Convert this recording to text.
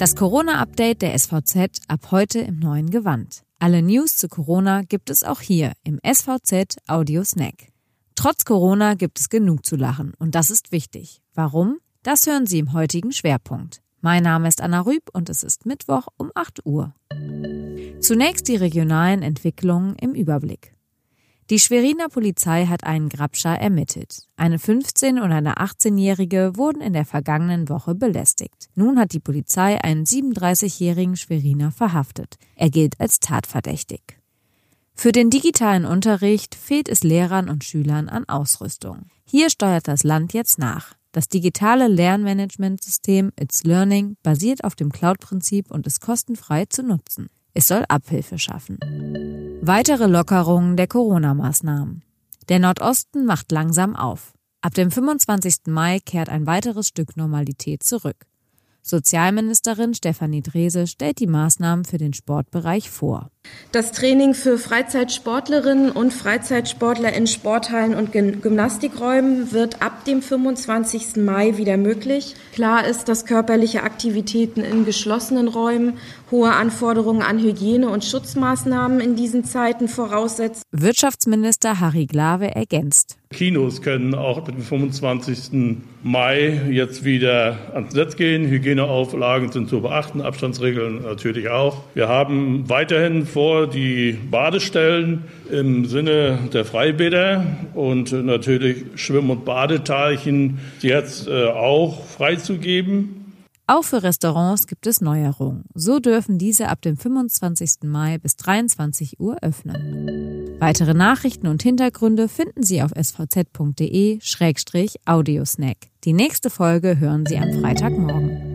Das Corona-Update der SVZ ab heute im neuen Gewand. Alle News zu Corona gibt es auch hier im SVZ Audio Snack. Trotz Corona gibt es genug zu lachen und das ist wichtig. Warum? Das hören Sie im heutigen Schwerpunkt. Mein Name ist Anna Rüb und es ist Mittwoch um 8 Uhr. Zunächst die regionalen Entwicklungen im Überblick. Die Schweriner Polizei hat einen Grabscher ermittelt. Eine 15- und eine 18-Jährige wurden in der vergangenen Woche belästigt. Nun hat die Polizei einen 37-jährigen Schweriner verhaftet. Er gilt als tatverdächtig. Für den digitalen Unterricht fehlt es Lehrern und Schülern an Ausrüstung. Hier steuert das Land jetzt nach. Das digitale Lernmanagementsystem It's Learning basiert auf dem Cloud-Prinzip und ist kostenfrei zu nutzen. Es soll Abhilfe schaffen. Weitere Lockerungen der Corona-Maßnahmen. Der Nordosten macht langsam auf. Ab dem 25. Mai kehrt ein weiteres Stück Normalität zurück. Sozialministerin Stefanie Drese stellt die Maßnahmen für den Sportbereich vor. Das Training für Freizeitsportlerinnen und Freizeitsportler in Sporthallen und Gymnastikräumen wird ab dem 25. Mai wieder möglich. Klar ist, dass körperliche Aktivitäten in geschlossenen Räumen hohe Anforderungen an Hygiene- und Schutzmaßnahmen in diesen Zeiten voraussetzen. Wirtschaftsminister Harry Glawe ergänzt. Kinos können auch ab dem 25. Mai jetzt wieder ans Netz gehen. Hygieneauflagen sind zu beachten, Abstandsregeln natürlich auch. Wir haben weiterhin vor, die Badestellen im Sinne der Freibäder und natürlich Schwimm- und Badeteilchen jetzt äh, auch freizugeben. Auch für Restaurants gibt es Neuerungen. So dürfen diese ab dem 25. Mai bis 23 Uhr öffnen. Weitere Nachrichten und Hintergründe finden Sie auf svz.de-audiosnack. Die nächste Folge hören Sie am Freitagmorgen.